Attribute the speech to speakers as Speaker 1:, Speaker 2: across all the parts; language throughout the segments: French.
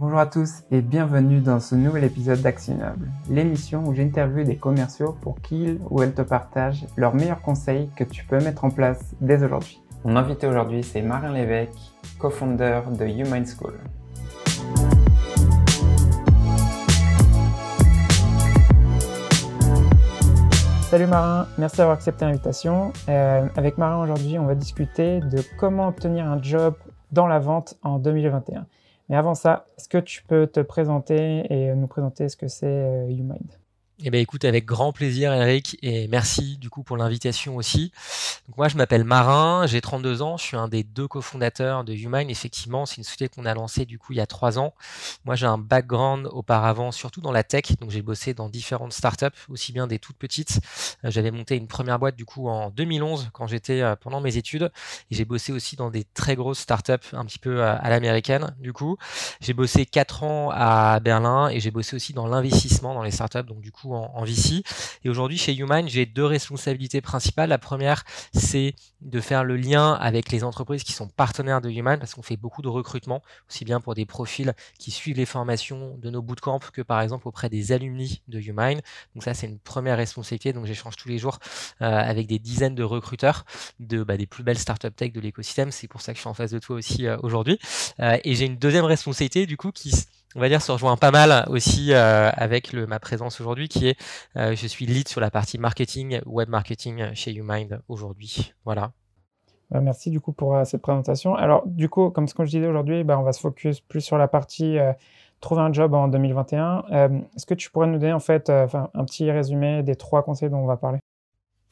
Speaker 1: Bonjour à tous et bienvenue dans ce nouvel épisode d'Actionnable, l'émission où j'interviewe des commerciaux pour qu'ils ou elles te partagent leurs meilleurs conseils que tu peux mettre en place dès aujourd'hui. Mon invité aujourd'hui c'est Marin Lévesque, co-founder de Human School. Salut Marin, merci d'avoir accepté l'invitation. Euh, avec Marin aujourd'hui, on va discuter de comment obtenir un job dans la vente en 2021. Mais avant ça, est-ce que tu peux te présenter et nous présenter ce que c'est euh, YouMind?
Speaker 2: Eh bien, écoute, avec grand plaisir, Eric, et merci du coup pour l'invitation aussi. Donc, moi, je m'appelle Marin, j'ai 32 ans, je suis un des deux cofondateurs de Humine. Effectivement, c'est une société qu'on a lancée du coup il y a trois ans. Moi, j'ai un background auparavant, surtout dans la tech, donc j'ai bossé dans différentes startups, aussi bien des toutes petites. Euh, j'avais monté une première boîte du coup en 2011 quand j'étais euh, pendant mes études, et j'ai bossé aussi dans des très grosses startups, un petit peu à, à l'américaine. Du coup, j'ai bossé quatre ans à Berlin et j'ai bossé aussi dans l'investissement dans les startups, donc du coup en, VC. Et aujourd'hui, chez Human, j'ai deux responsabilités principales. La première, c'est de faire le lien avec les entreprises qui sont partenaires de Human, parce qu'on fait beaucoup de recrutement, aussi bien pour des profils qui suivent les formations de nos bootcamps que par exemple auprès des alumni de Human. Donc ça, c'est une première responsabilité. Donc j'échange tous les jours euh, avec des dizaines de recruteurs bah, des plus belles startup tech de l'écosystème. C'est pour ça que je suis en face de toi aussi euh, aujourd'hui. Euh, et j'ai une deuxième responsabilité du coup qui on va dire, se rejoint pas mal aussi euh, avec ma présence aujourd'hui, qui est, euh, je suis lead sur la partie marketing, web marketing chez YouMind aujourd'hui. Voilà.
Speaker 1: Bah, merci du coup pour euh, cette présentation. Alors du coup, comme ce que je disais aujourd'hui, bah, on va se focus plus sur la partie trouver un job en 2021. Est-ce que tu pourrais nous donner en fait un petit résumé des trois conseils dont on va parler?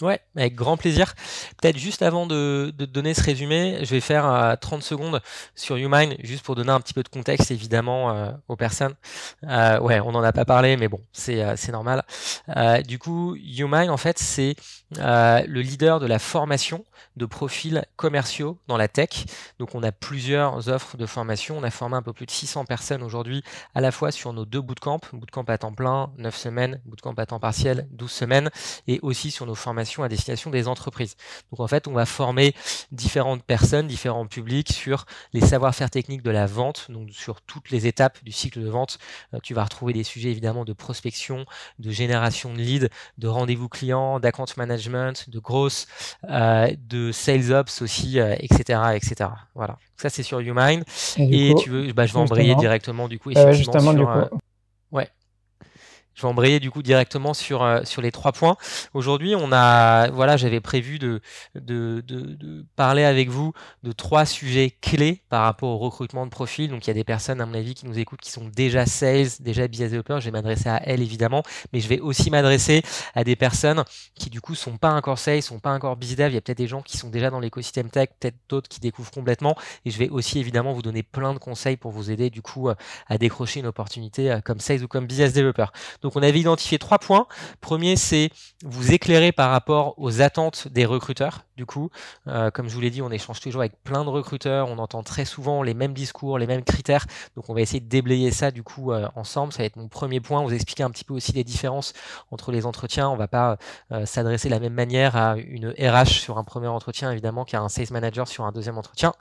Speaker 2: Ouais, avec grand plaisir. Peut-être juste avant de, de, donner ce résumé, je vais faire 30 euh, secondes sur YouMine, juste pour donner un petit peu de contexte évidemment euh, aux personnes. Euh, ouais, on n'en a pas parlé, mais bon, c'est normal. du coup, YouMine, en fait, c'est le leader de la formation de profils commerciaux dans la tech. Donc, on a plusieurs offres de formation. On a formé un peu plus de 600 personnes aujourd'hui, à la fois sur nos deux bootcamps, bootcamp à temps plein, 9 semaines, bootcamp à temps partiel, 12 semaines, et aussi sur nos formations à destination des entreprises. Donc en fait, on va former différentes personnes, différents publics sur les savoir-faire techniques de la vente, donc sur toutes les étapes du cycle de vente. Euh, tu vas retrouver des sujets évidemment de prospection, de génération de leads, de rendez-vous clients, d'account management, de grosses, euh, de sales ops aussi, etc., euh, etc. Voilà. Ça c'est sur YouMind. Et, tu veux, bah, je vais embrayer directement du coup.
Speaker 1: du coup.
Speaker 2: Je vais embrayer du coup directement sur, euh, sur les trois points. Aujourd'hui, on a, voilà, j'avais prévu de, de, de, parler avec vous de trois sujets clés par rapport au recrutement de profils. Donc, il y a des personnes, à mon avis, qui nous écoutent, qui sont déjà sales, déjà business developers. Je vais m'adresser à elles, évidemment, mais je vais aussi m'adresser à des personnes qui, du coup, sont pas encore sales, sont pas encore business dev. Il y a peut-être des gens qui sont déjà dans l'écosystème tech, peut-être d'autres qui découvrent complètement. Et je vais aussi, évidemment, vous donner plein de conseils pour vous aider, du coup, à décrocher une opportunité euh, comme sales ou comme business developer. On avait identifié trois points. Premier, c'est vous éclairer par rapport aux attentes des recruteurs. Du coup, euh, comme je vous l'ai dit, on échange toujours avec plein de recruteurs, on entend très souvent les mêmes discours, les mêmes critères. Donc on va essayer de déblayer ça du coup euh, ensemble. Ça va être mon premier point. Vous expliquer un petit peu aussi les différences entre les entretiens. On va pas euh, s'adresser de la même manière à une RH sur un premier entretien évidemment qu'à un sales manager sur un deuxième entretien.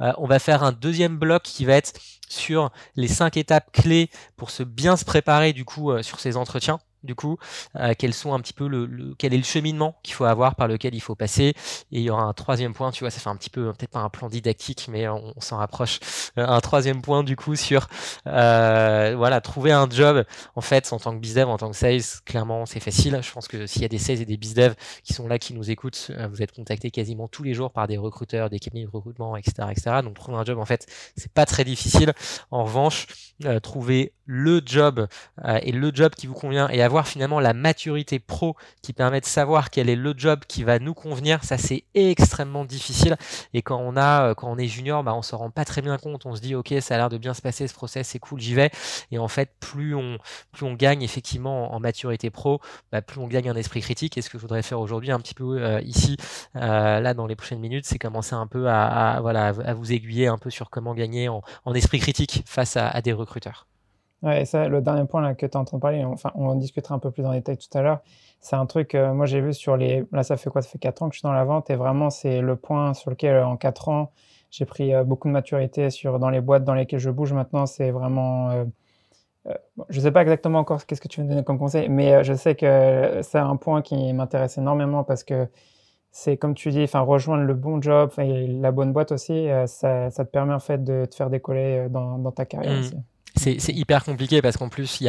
Speaker 2: on va faire un deuxième bloc qui va être sur les cinq étapes clés pour se bien se préparer du coup sur ces entretiens du coup, euh, quels sont un petit peu le, quel est le cheminement qu'il faut avoir par lequel il faut passer. Et il y aura un troisième point, tu vois, ça fait un petit peu, peut-être pas un plan didactique, mais on, s'en rapproche. Euh, un troisième point, du coup, sur, euh, voilà, trouver un job, en fait, en tant que bizdev, en tant que sales, clairement, c'est facile. Je pense que s'il y a des sales et des bizdev qui sont là, qui nous écoutent, vous êtes contactés quasiment tous les jours par des recruteurs, des cabinets de recrutement, etc., etc. Donc, trouver un job, en fait, c'est pas très difficile. En revanche, trouver le job et le job qui vous convient et avoir finalement la maturité pro qui permet de savoir quel est le job qui va nous convenir, ça c'est extrêmement difficile. Et quand on a, euh, quand on est junior, bah, on s'en rend pas très bien compte. On se dit ok, ça a l'air de bien se passer ce process, c'est cool, j'y vais. Et en fait, plus on, plus on gagne effectivement en, maturité pro, bah, plus on gagne un esprit critique. Et ce que je voudrais faire aujourd'hui un petit peu euh, ici, euh, là dans les prochaines minutes, c'est commencer un peu à, voilà, à vous aiguiller un peu sur comment gagner en, esprit critique face à des recruteurs.
Speaker 1: Ouais, et ça, le dernier point là, que tu es en train de parler, enfin, on en discutera un peu plus en détail tout à l'heure. C'est un truc, euh, moi j'ai vu sur les. Là, ça fait quoi? Ça fait 4 ans que je suis dans la vente et vraiment, c'est le point sur lequel, euh, en 4 ans, j'ai pris beaucoup de maturité sur dans les boîtes dans lesquelles je bouge maintenant. C'est vraiment je ne sais pas exactement encore qu'est-ce que tu veux me donner comme conseil, mais je sais que c'est un point qui m'intéresse énormément parce que c'est comme tu dis, enfin rejoindre le bon job et la bonne boîte aussi, ça, ça, te permet en fait de te faire décoller dans, dans ta carrière mmh. aussi
Speaker 2: c'est hyper compliqué parce qu'en plus, il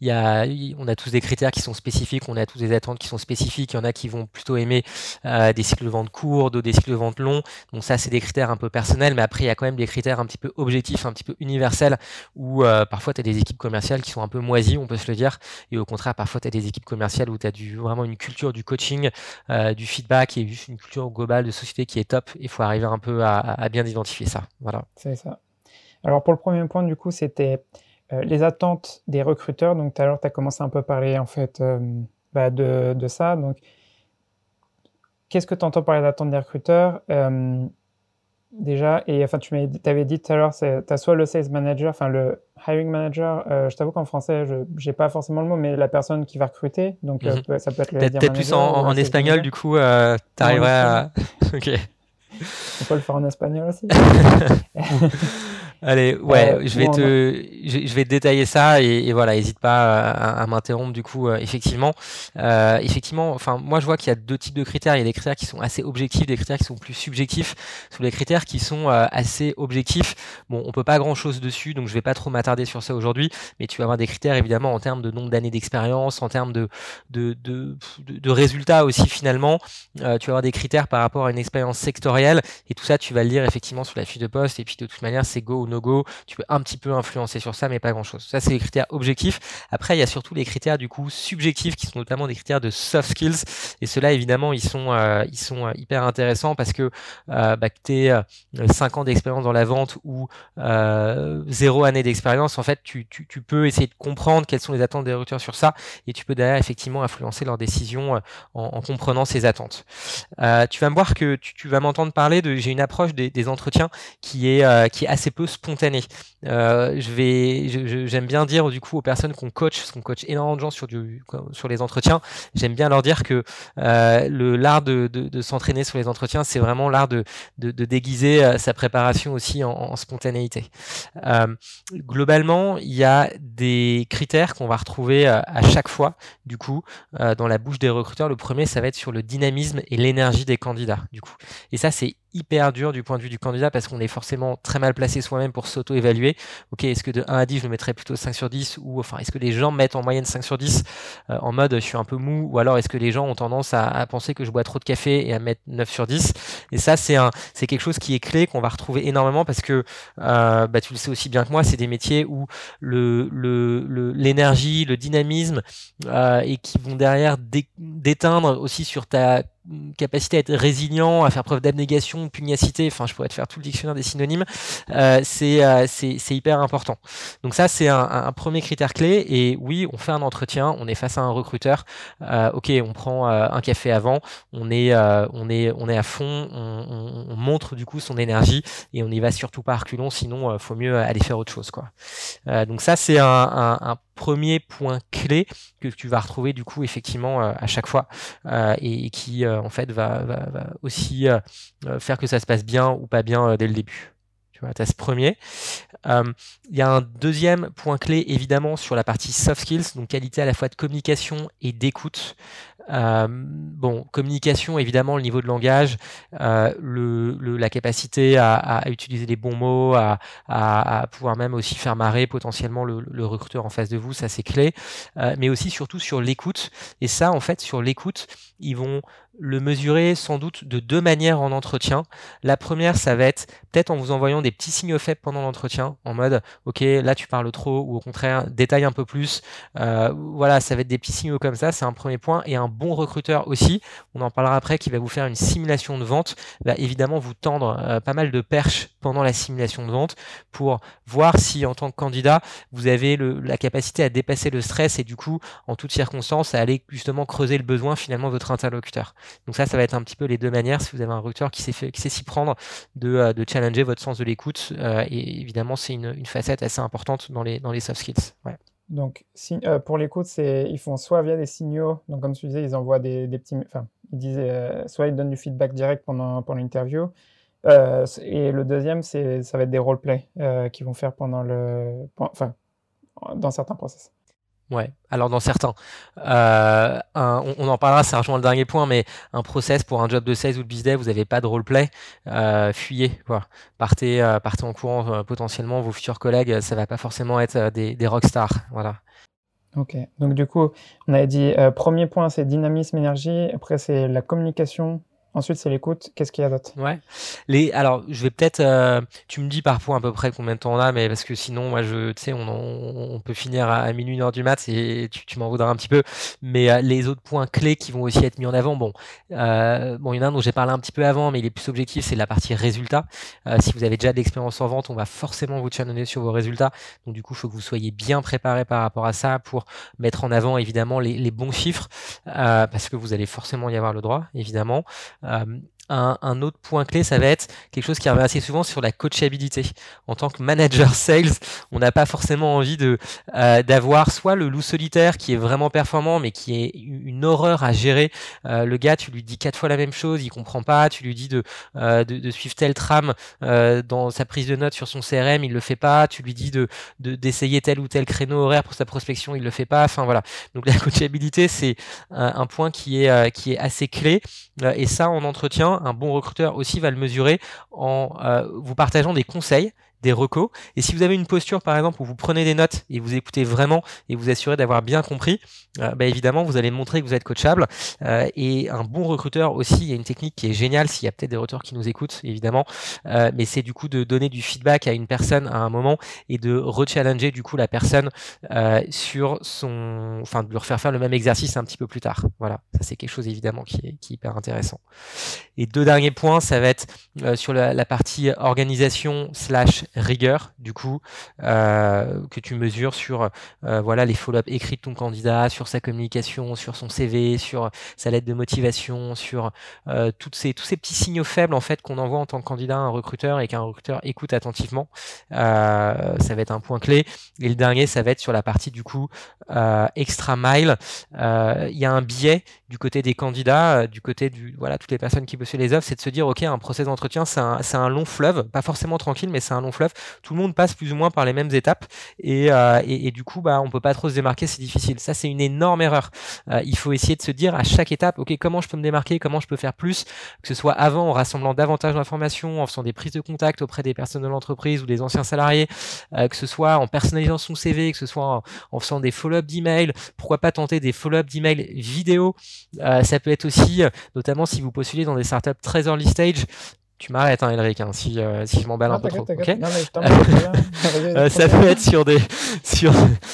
Speaker 2: y a, on a tous des critères qui sont spécifiques, on a tous des attentes qui sont spécifiques. Il y en a qui vont plutôt aimer euh, des cycles de vente courts, d'autres des cycles de vente longs. Donc ça, c'est des critères un peu personnels, mais après, il y a quand même des critères un petit peu objectifs, un petit peu universels, où euh, parfois, tu as des équipes commerciales qui sont un peu moisies, on peut se le dire, et au contraire, parfois, tu as des équipes commerciales où tu as du, vraiment une culture du coaching, euh, du feedback et juste une culture globale de société qui est top. Il faut arriver un peu à, à bien identifier ça. Voilà.
Speaker 1: C'est ça. Alors pour le premier point, du coup, c'était euh, les attentes des recruteurs. Donc tout à l'heure, tu as commencé un peu à parler en fait euh, bah, de, de, ça. Donc qu'est-ce que tu entends par les attentes des recruteurs euh, déjà, et enfin, tu avais dit tout à l'heure, tu as soit le sales manager, enfin le hiring manager, je t'avoue qu'en français, je n'ai pas forcément le mot, mais la personne qui va recruter, donc mhm. ça peut être le
Speaker 2: Peut-être plus en, en espagnol, du coup, tu arriverais à... ok.
Speaker 1: On peut le faire en espagnol aussi.
Speaker 2: Allez, ouais, je vais te, je, vais détailler ça et, voilà, n'hésite pas à, m'interrompre du coup. Euh, effectivement, euh, effectivement, enfin, moi je vois qu'il y a deux types de critères. Il y a des critères qui sont assez objectifs, des critères qui sont plus subjectifs. Sur les critères qui sont euh, assez objectifs, bon, on peut pas grand chose dessus, donc je vais pas trop m'attarder sur ça aujourd'hui. Mais tu vas avoir des critères évidemment en termes de nombre d'années d'expérience, en termes de de, de, de, résultats aussi finalement. tu vas avoir des critères par rapport à une expérience sectorielle et tout ça, tu vas le lire effectivement sur la fiche de poste. Et puis de toute manière, c'est go ou no go. Tu peux un petit peu influencer sur ça, mais pas grand chose. Ça, c'est les critères objectifs. Après, il y a surtout les critères du coup subjectifs qui sont notamment des critères de soft skills. Et ceux-là, évidemment, ils sont, euh, ils sont euh, hyper intéressants parce que euh, bah, que tu aies 5 ans d'expérience dans la vente ou euh, 0 année d'expérience, en fait, tu, tu, peux essayer de comprendre quelles sont les attentes des recruteurs sur ça et tu peux derrière effectivement influencer leurs décisions en, en comprenant ces attentes. tu vas me voir que tu, vas m'entendre parler de, j'ai une approche des, entretiens qui est, qui est assez peu. Euh, je vais, j'aime bien dire du coup aux personnes qu'on coach, parce qu'on coach énormément de gens sur du, sur les entretiens. J'aime bien leur dire que euh, le l'art de, de, de s'entraîner sur les entretiens, c'est vraiment l'art de, de, de, déguiser euh, sa préparation aussi en, en spontanéité. Euh, globalement, il y a des critères qu'on va retrouver euh, à chaque fois, du coup, euh, dans la bouche des recruteurs. Le premier, ça va être sur le dynamisme et l'énergie des candidats, du coup. Et ça, c'est hyper dur du point de vue du candidat parce qu'on est forcément très mal placé soi-même pour s'auto-évaluer. Ok, est-ce que de 1 à 10, je le mettrais plutôt 5 sur 10 ou enfin, est-ce que les gens mettent en moyenne 5 sur 10 euh, en mode je suis un peu mou ou alors est-ce que les gens ont tendance à, penser que je bois trop de café et à mettre 9 sur 10 Et ça, c'est un, c'est quelque chose qui est clé qu'on va retrouver énormément parce que euh, bah, tu le sais aussi bien que moi, c'est des métiers où l'énergie, le, dynamisme euh, et qui vont derrière déteindre aussi sur ta capacité à être résilient, à faire preuve d'abnégation, pugnacité, enfin je pourrais te faire tout le dictionnaire des synonymes, euh, euh, c'est hyper important. Donc ça c'est un, un, premier critère clé et oui on fait un entretien, on est face à un recruteur, euh, ok on prend euh, un café avant, on est, euh, on est, on est à fond, on, on, on, montre du coup son énergie et on n'y va surtout pas à reculons, sinon faut mieux aller faire autre chose quoi. donc ça c'est un, un, un premier point clé que tu vas retrouver du coup effectivement euh, à chaque fois euh, et, qui euh, en fait va, va, aussi faire que ça se passe bien ou pas bien dès le début. Tu vois, as ce premier. Il y a un deuxième point clé évidemment sur la partie soft skills, donc qualité à la fois de communication et d'écoute. Euh, bon, communication, évidemment, le niveau de langage, euh, le, le, la capacité à, à, utiliser les bons mots, à, à, pouvoir même aussi faire marrer potentiellement le, le recruteur en face de vous, ça c'est clé. Euh, mais aussi surtout sur l'écoute. Et ça, en fait, sur l'écoute, ils vont le mesurer sans doute de deux manières en entretien. La première, ça va être peut-être en vous envoyant des petits signaux faibles pendant l'entretien, en mode OK, là tu parles trop, ou au contraire, détaille un peu plus. Euh, voilà, ça va être des petits signaux comme ça, c'est un premier point. Et un bon recruteur aussi, on en parlera après, qui va vous faire une simulation de vente, va évidemment vous tendre euh, pas mal de perches pendant la simulation de vente pour voir si en tant que candidat, vous avez la capacité à dépasser le stress et du coup, en toutes circonstances, à aller justement creuser le besoin finalement de votre interlocuteur. Donc ça, ça va être un petit peu les deux manières, si vous avez un recruteur qui sait, s'y prendre, de, euh, de, challenger votre sens de l'écoute. Euh, et évidemment, c'est une, facette assez importante dans les, dans les soft skills. Ouais.
Speaker 1: Donc, euh, pour l'écoute, ils font soit via des signaux, donc comme tu disais, ils envoient des, petits, enfin, ils disaient, euh, soit ils donnent du feedback direct pendant, pendant l'interview, et le deuxième, ça va être des roleplays qu'ils vont faire pendant le, enfin, dans certains process.
Speaker 2: Ouais, alors dans certains. Euh, on, en parlera, ça rejoint le dernier point, mais un process pour un job de sales ou de business, vous n'avez pas de roleplay, euh, fuyez, quoi. Partez, euh, partez en courant potentiellement, vos futurs collègues, ça va pas forcément être des, des rockstars. Voilà.
Speaker 1: Ok, donc du coup, on avait dit, premier point, c'est dynamisme, énergie, après c'est la communication, Ensuite, c'est l'écoute. Qu'est-ce qu'il y a d'autre
Speaker 2: Ouais. Les, alors, je vais peut-être. Euh, tu me dis par point à peu près combien de temps on a, mais parce que sinon, moi, je, tu sais, on, on, peut finir à, minuit une heure du mat et tu, tu m'en voudras un petit peu. Mais euh, les autres points clés qui vont aussi être mis en avant, bon, euh, bon, il y en a un dont j'ai parlé un petit peu avant, mais il est plus objectif, c'est la partie résultat. Euh, si vous avez déjà de l'expérience en vente, on va forcément vous challenger sur vos résultats. Donc, du coup, il faut que vous soyez bien préparé par rapport à ça pour mettre en avant évidemment les, les bons chiffres, parce que vous allez forcément y avoir le droit, évidemment. Um, un, autre point clé, ça va être quelque chose qui revient assez souvent sur la coachabilité. En tant que manager sales, on n'a pas forcément envie euh, d'avoir soit le loup solitaire qui est vraiment performant, mais qui est une horreur à gérer. Euh, le gars, tu lui dis quatre fois la même chose, il comprend pas. Tu lui dis de euh, de, suivre telle trame dans sa prise de notes sur son CRM, il le fait pas. Tu lui dis de d'essayer tel ou tel créneau horaire pour sa prospection, il le fait pas. Enfin voilà. Donc la coachabilité, c'est un point qui est assez clé. et ça, en entretien un bon recruteur aussi va le mesurer en euh, vous partageant des conseils des recos. Et si vous avez une posture, par exemple, où vous prenez des notes et vous écoutez vraiment et vous assurez d'avoir bien compris, euh, bah, évidemment, vous allez montrer que vous êtes coachable. Euh, et un bon recruteur aussi, il y a une technique qui est géniale, s'il y a peut-être des recruteurs qui nous écoutent, évidemment, euh, mais c'est du coup de donner du feedback à une personne à un moment et de rechallenger du coup la personne sur son... Enfin, de leur faire faire le même exercice un petit peu plus tard. Voilà, ça c'est quelque chose évidemment qui est, hyper intéressant. Et deux derniers points, ça va être sur la partie organisation slash rigueur du coup euh, que tu mesures sur euh, voilà les follow-up écrits de ton candidat, sur sa communication, sur son CV, sur sa lettre de motivation, sur euh, tous ces petits signaux faibles en fait qu'on envoie en tant que candidat à un recruteur et qu'un recruteur écoute attentivement. ça va être un point clé. Et le dernier, ça va être sur la partie du coup extra mile. Il y a un biais du côté des candidats, du côté du voilà toutes les personnes qui bossent les offres, c'est de se dire ok un process d'entretien c'est un long fleuve, pas forcément tranquille mais c'est un long fleuve tout le monde passe plus ou moins par les mêmes étapes et, euh, et, du coup, bah, on peut pas trop se démarquer, c'est difficile. Ça, c'est une énorme erreur. Euh, il faut essayer de se dire à chaque étape, ok, comment je peux me démarquer, comment je peux faire plus, que ce soit avant en rassemblant davantage d'informations, en faisant des prises de contact auprès des personnes de l'entreprise ou des anciens salariés, euh, que ce soit en personnalisant son CV, que ce soit en, faisant des follow-up d'email, pourquoi pas tenter des follow-up d'email vidéo? ça peut être aussi, notamment si vous postulez dans des startups très early stage, tu m'arrêtes, hein, Elric, hein, si, euh, si je m'emballe un peu trop. ça peut être sur des. Sur...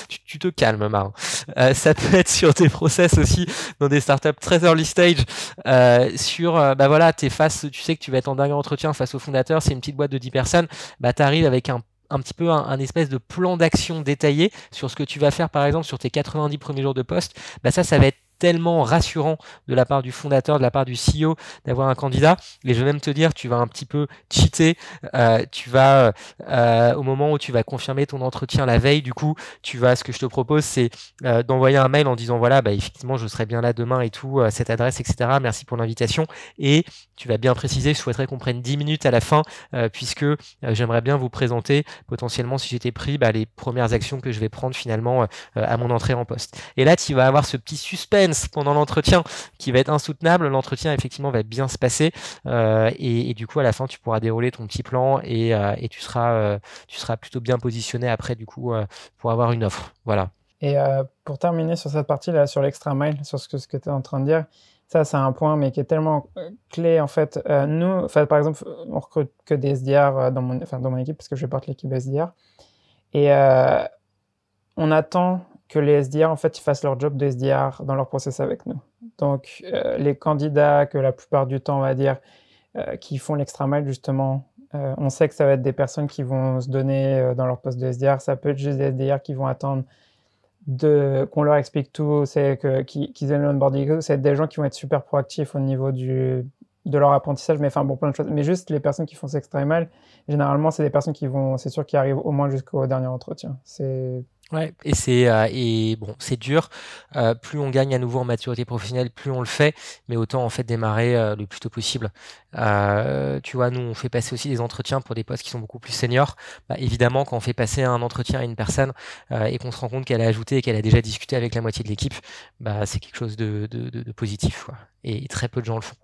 Speaker 2: Tu, te calmes, Marin. Euh, ça peut être sur des process aussi dans des startups très early stage. Euh, sur, bah voilà, es face, tu sais que tu vas être en dernier entretien face au fondateur, c'est une petite boîte de 10 personnes. Bah, tu arrives avec un un petit peu un, espèce de plan d'action détaillé sur ce que tu vas faire par exemple sur tes 90 premiers jours de poste, bah ça, ça va être tellement rassurant de la part du fondateur, de la part du CEO d'avoir un candidat. Et je vais même te dire, tu vas un petit peu cheater. Euh, tu vas euh, au moment où tu vas confirmer ton entretien la veille, du coup, tu vas. Ce que je te propose, c'est euh, d'envoyer un mail en disant voilà, bah, effectivement, je serai bien là demain et tout, cette adresse, etc. Merci pour l'invitation. Et tu vas bien préciser, je souhaiterais qu'on prenne 10 minutes à la fin, puisque j'aimerais bien vous présenter potentiellement, si j'étais pris, bah, les premières actions que je vais prendre finalement à mon entrée en poste. Et là, tu vas avoir ce petit suspense pendant l'entretien qui va être insoutenable. L'entretien effectivement va bien se passer euh, et, du coup à la fin tu pourras dérouler ton petit plan et, euh, tu seras euh, tu seras plutôt bien positionné après du coup pour avoir une offre. Voilà.
Speaker 1: Et pour terminer sur cette partie là, sur l'extra mile, sur ce que, tu es en train de dire, ça, c'est un point, mais qui est tellement clé, en fait. nous, par exemple, on recrute que des SDR dans mon, dans mon équipe, parce que je porte l'équipe SDR. Et on attend que les SDR, en fait, ils fassent leur job de SDR dans leur process avec nous. Donc, euh, les candidats que la plupart du temps, on va dire, euh, qui font l'extra mile, justement, euh, on sait que ça va être des personnes qui vont se donner dans leur poste de SDR. Ça peut être juste des SDR qui vont attendre de, qu'on leur explique tout, c'est que, qu'ils aient l'onboarding. C'est des gens qui vont être super proactifs au niveau du, de leur apprentissage, mais enfin, bon, plein de choses. Mais juste les personnes qui font extra mile, généralement, c'est des personnes qui vont, c'est sûr, qui arrivent au moins jusqu'au dernier entretien. C'est
Speaker 2: Ouais, et c'est euh, et bon, c'est dur. Euh, plus on gagne à nouveau en maturité professionnelle, plus on le fait, mais autant en fait démarrer euh, le plus tôt possible. Tu vois, nous, on fait passer aussi des entretiens pour des postes qui sont beaucoup plus seniors. Bah, évidemment, quand on fait passer un entretien à une personne et qu'on se rend compte qu'elle a ajouté et qu'elle a déjà discuté avec la moitié de l'équipe, bah, c'est quelque chose de, positif. Et très peu de gens le font.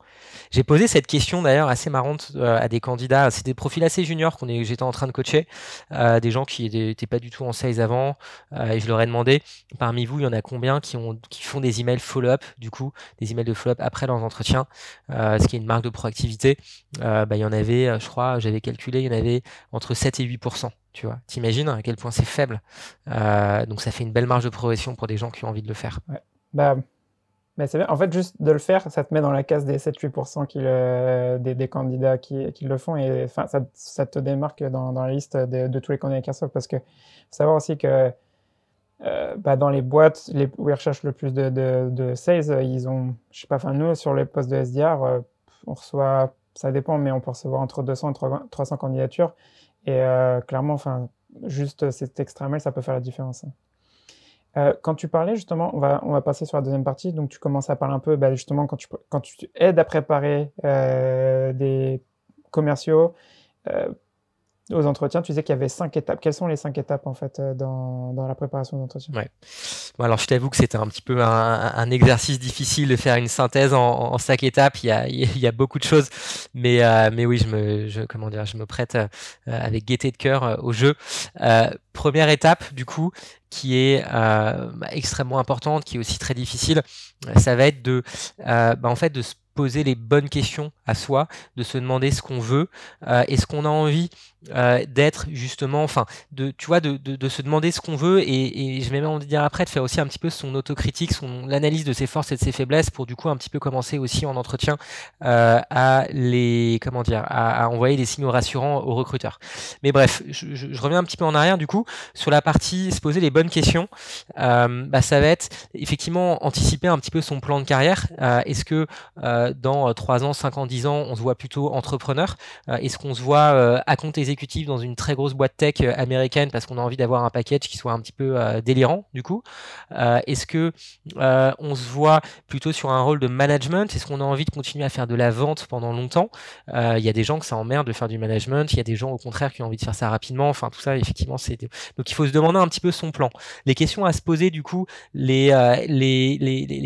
Speaker 2: J'ai posé cette question d'ailleurs assez marrante à des candidats. C'est des profils assez juniors qu'on j'étais en train de coacher, des gens qui n'étaient pas du tout en sales avant. et je leur ai demandé, parmi vous, il y en a combien qui, qui font des emails follow-up, du coup, des emails de follow-up après leurs entretiens, ce qui est une marque de proactivité. Bah, il y en avait, je crois, j'avais calculé, il y en avait entre 7 et 8% tu vois, t'imagines à quel point c'est faible. donc ça fait une belle marge de progression pour des gens qui ont envie de le faire.
Speaker 1: Bah, mais c'est bien. En fait, juste de le faire, ça te met dans la case des 7-8% des, des, candidats qui, qui, le font et enfin, ça, te démarque dans, la liste de, tous les candidats Airsoft parce que faut savoir aussi que euh, bah, dans les boîtes les, où ils recherchent le plus de, de, de, sales, ils ont, je sais pas, enfin nous sur les postes de SDR, euh, on reçoit, ça dépend, mais on peut recevoir entre 200 et 300 candidatures et euh, clairement, enfin juste cet extra mail, ça peut faire la différence. Euh, quand tu parlais justement, on va, passer sur la deuxième partie, donc tu commences à parler un peu bah, justement quand tu, quand tu aides à préparer euh, des commerciaux aux entretiens, tu disais qu'il y avait cinq étapes. Quelles sont les cinq étapes en fait dans, dans la préparation d'entretien?
Speaker 2: Ouais. bon, Alors je t'avoue que c'était un petit peu un, un, exercice difficile de faire une synthèse en, en, cinq étapes. Il y, a, il y a beaucoup de choses, mais, mais oui, je me, je, comment dire, je me prête avec gaieté de cœur au jeu. première étape, du coup, qui est euh, bah, extrêmement importante, qui est aussi très difficile, ça va être de, euh, bah, en fait, de se poser les bonnes questions à soi, de se demander ce qu'on veut, euh, est-ce qu'on a envie euh, d'être justement, enfin, de, tu vois, de, de, de se demander ce qu'on veut et, et, je vais même dire après de faire aussi un petit peu son autocritique, son l'analyse de ses forces et de ses faiblesses pour du coup un petit peu commencer aussi en entretien euh, à les, comment dire, à, envoyer des signaux rassurants aux recruteurs. Mais bref, je, reviens un petit peu en arrière du coup sur la partie se poser les bonnes questions. Euh, bah, ça va être effectivement anticiper un petit peu son plan de carrière. Est-ce que dans 3 ans, 5 ans, 10 on se voit plutôt entrepreneur. Est-ce qu'on se voit à compte dans une très grosse boîte tech euh, américaine parce qu'on a envie d'avoir un package qui soit un petit peu euh, délirant du coup? Euh, Est-ce que on se voit plutôt sur un rôle de management? Est-ce qu'on a envie de continuer à faire de la vente pendant longtemps? Il y a des gens que ça emmerde de faire du management, il y a des gens au contraire qui ont envie de faire ça rapidement. Enfin tout ça effectivement c'est donc il faut se demander un petit peu son plan. Les questions à se poser du coup, les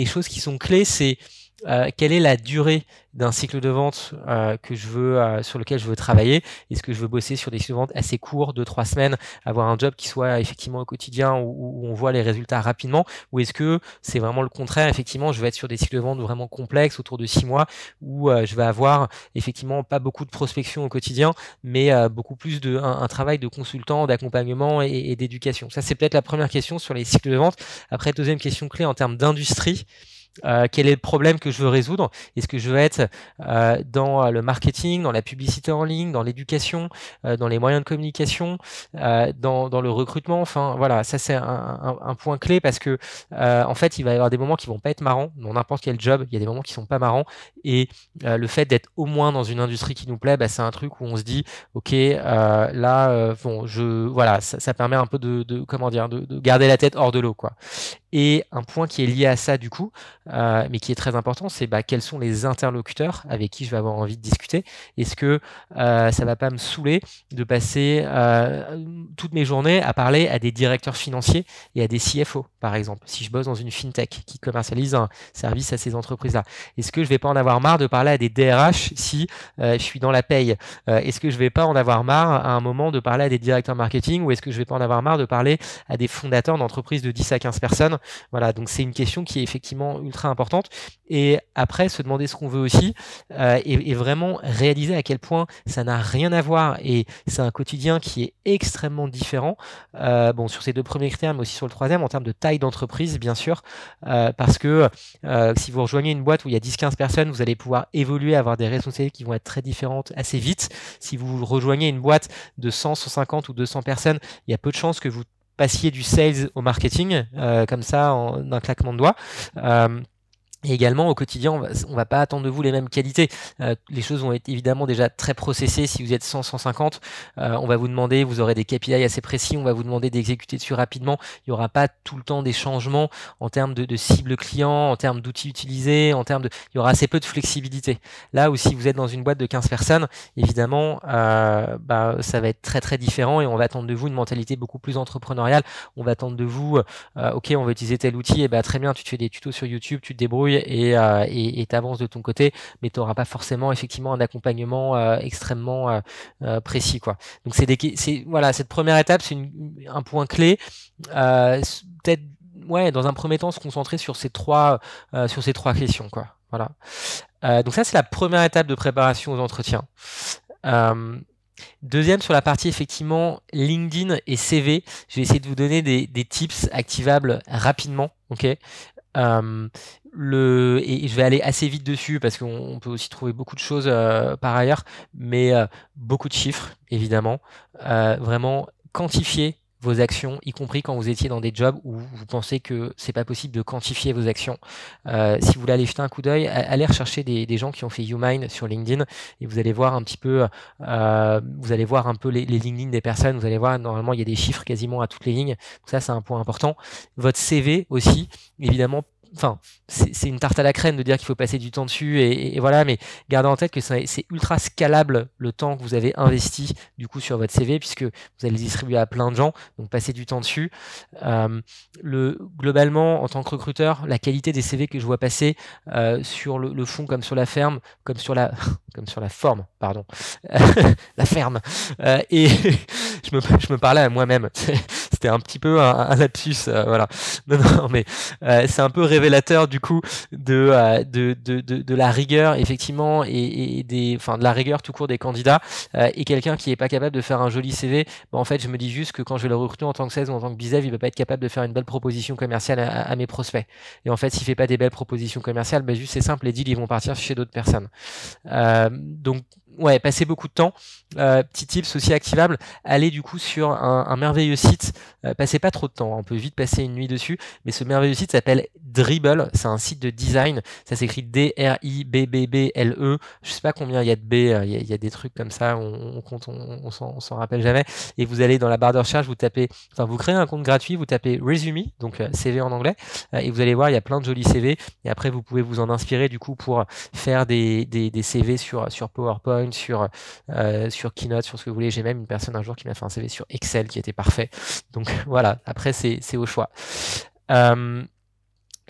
Speaker 2: choses qui sont clés, c'est euh, quelle est la durée d'un cycle de vente euh, que je veux, euh, sur lequel je veux travailler? Est-ce que je veux bosser sur des cycles de vente assez courts, de trois semaines, avoir un job qui soit effectivement au quotidien où, on voit les résultats rapidement? Ou est-ce que c'est vraiment le contraire Effectivement, je vais être sur des cycles de vente vraiment complexes, autour de six mois, où je vais avoir effectivement pas beaucoup de prospection au quotidien, mais beaucoup plus de un, travail de consultant, d'accompagnement et d'éducation? Ça, c'est peut-être la première question sur les cycles de vente. Après, deuxième question clé en termes d'industrie. Euh, quel est le problème que je veux résoudre? Est-ce que je veux être euh, dans euh, le marketing, dans la publicité en ligne, dans l'éducation, dans les moyens de communication, dans, dans, le recrutement? Enfin, voilà, ça c'est un, un, point clé parce que en fait, il va y avoir des moments qui vont pas être marrants dans n'importe quel job. Il y a des moments qui sont pas marrants et le fait d'être au moins dans une industrie qui nous plaît, bah, c'est un truc où on se dit, ok, là, bon, je, voilà, ça, ça, permet un peu de, de comment dire, de, de garder la tête hors de l'eau, quoi. Et un point qui est lié à ça, du coup, euh, mais qui est très important, c'est bah, quels sont les interlocuteurs avec qui je vais avoir envie de discuter. Est-ce que euh, ça va pas me saouler de passer euh, toutes mes journées à parler à des directeurs financiers et à des CFO, par exemple, si je bosse dans une fintech qui commercialise un service à ces entreprises-là? Est-ce que je vais pas en avoir marre de parler à des DRH si euh, je suis dans la paye? Est-ce que je vais pas en avoir marre à un moment de parler à des directeurs marketing ou est-ce que je vais pas en avoir marre de parler à des fondateurs d'entreprises de 10 à 15 personnes voilà, donc c'est une question qui est effectivement ultra importante. Et après, se demander ce qu'on veut aussi euh, et, vraiment réaliser à quel point ça n'a rien à voir et c'est un quotidien qui est extrêmement différent. Euh, bon, sur ces deux premiers critères, mais aussi sur le troisième, en termes de taille d'entreprise, bien sûr, euh, parce que si vous rejoignez une boîte où il y a 10-15 personnes, vous allez pouvoir évoluer, avoir des responsabilités qui vont être très différentes assez vite. Si vous rejoignez une boîte de 100, 150 ou 200 personnes, il y a peu de chances que vous passiez du sales au marketing, euh, comme ça, en un claquement de doigts. Et également, au quotidien, on va, va pas attendre de vous les mêmes qualités. Euh, les choses vont être évidemment déjà très processées. Si vous êtes 100, 150, euh, on va vous demander, vous aurez des KPI assez précis, on va vous demander d'exécuter dessus rapidement. Il n'y aura pas tout le temps des changements en termes de, de cible client, en termes d'outils utilisés, en termes de, il y aura assez peu de flexibilité. Là où si vous êtes dans une boîte de 15 personnes, évidemment, euh, bah, ça va être très très différent et on va attendre de vous une mentalité beaucoup plus entrepreneuriale. On va attendre de vous, euh, ok, on va utiliser tel outil, et bah très bien, tu te fais des tutos sur YouTube, tu te débrouilles euh, et tu avances de ton côté, mais tu n'auras pas forcément effectivement un accompagnement euh, extrêmement euh, précis. Quoi. Donc c'est des, voilà, cette première étape, c'est un point clé. Peut-être ouais, dans un premier temps, se concentrer sur ces trois, sur ces trois questions. Quoi. Voilà. donc ça, c'est la première étape de préparation aux entretiens. Deuxième, sur la partie effectivement LinkedIn et CV, je vais essayer de vous donner des, des tips activables rapidement. ok? Le, et je vais aller assez vite dessus parce qu'on peut aussi trouver beaucoup de choses euh, par ailleurs, mais euh, beaucoup de chiffres, évidemment. Euh, vraiment quantifier vos actions, y compris quand vous étiez dans des jobs où vous pensez que c'est pas possible de quantifier vos actions. si vous voulez aller jeter un coup d'œil, allez rechercher des, gens qui ont fait YouMine sur LinkedIn et vous allez voir un petit peu, vous allez voir un peu les, LinkedIn des personnes. Vous allez voir normalement il y a des chiffres quasiment à toutes les lignes. Ça c'est un point important. Votre CV aussi, évidemment enfin, c'est une tarte à la crème de dire qu'il faut passer du temps dessus et, voilà, mais gardez en tête que c'est ultra scalable le temps que vous avez investi du coup sur votre CV puisque vous allez le distribuer à plein de gens, donc passez du temps dessus. Euh, le, globalement, en tant que recruteur, la qualité des CV que je vois passer euh, sur le, fond comme sur la ferme, comme sur la, comme sur la forme, pardon, la ferme, euh, et je me, je me parlais à moi-même. C'était un petit peu un, lapsus, voilà. Non, non, mais c'est un peu révélateur du coup euh, de, de, de, de, la rigueur effectivement et, des, enfin, de la rigueur tout court des candidats euh, et quelqu'un qui est pas capable de faire un joli CV, en fait je me dis juste que quand je vais le recruter en tant que 16 ou en tant que bizev, il va pas être capable de faire une belle proposition commerciale à, mes prospects. Et en fait s'il fait pas des belles propositions commerciales, bah, juste c'est simple, les deals ils vont partir chez d'autres personnes. Euh, donc ouais, passer beaucoup de temps. Euh, petit tips aussi activable, allez du coup sur un, merveilleux site. Euh, passez pas trop de temps, on peut vite passer une nuit dessus, mais ce merveilleux site s'appelle Dribble. C'est un site de design. Ça s'écrit D-R-I-B-B-B-L-E. Je sais pas combien il y a de B. Euh, il y, a, des trucs comme ça. On, compte, on, s'en rappelle jamais. Et vous allez dans la barre de recherche, vous tapez, enfin vous créez un compte gratuit, vous tapez Resume, donc CV en anglais, et vous allez voir, il y a plein de jolis CV. Et après, vous pouvez vous en inspirer du coup pour faire des, CV sur PowerPoint sur, euh, sur Keynote, sur ce que vous voulez. J'ai même une personne un jour qui m'a fait un CV sur Excel qui était parfait. Donc voilà, après c'est au choix. Euh,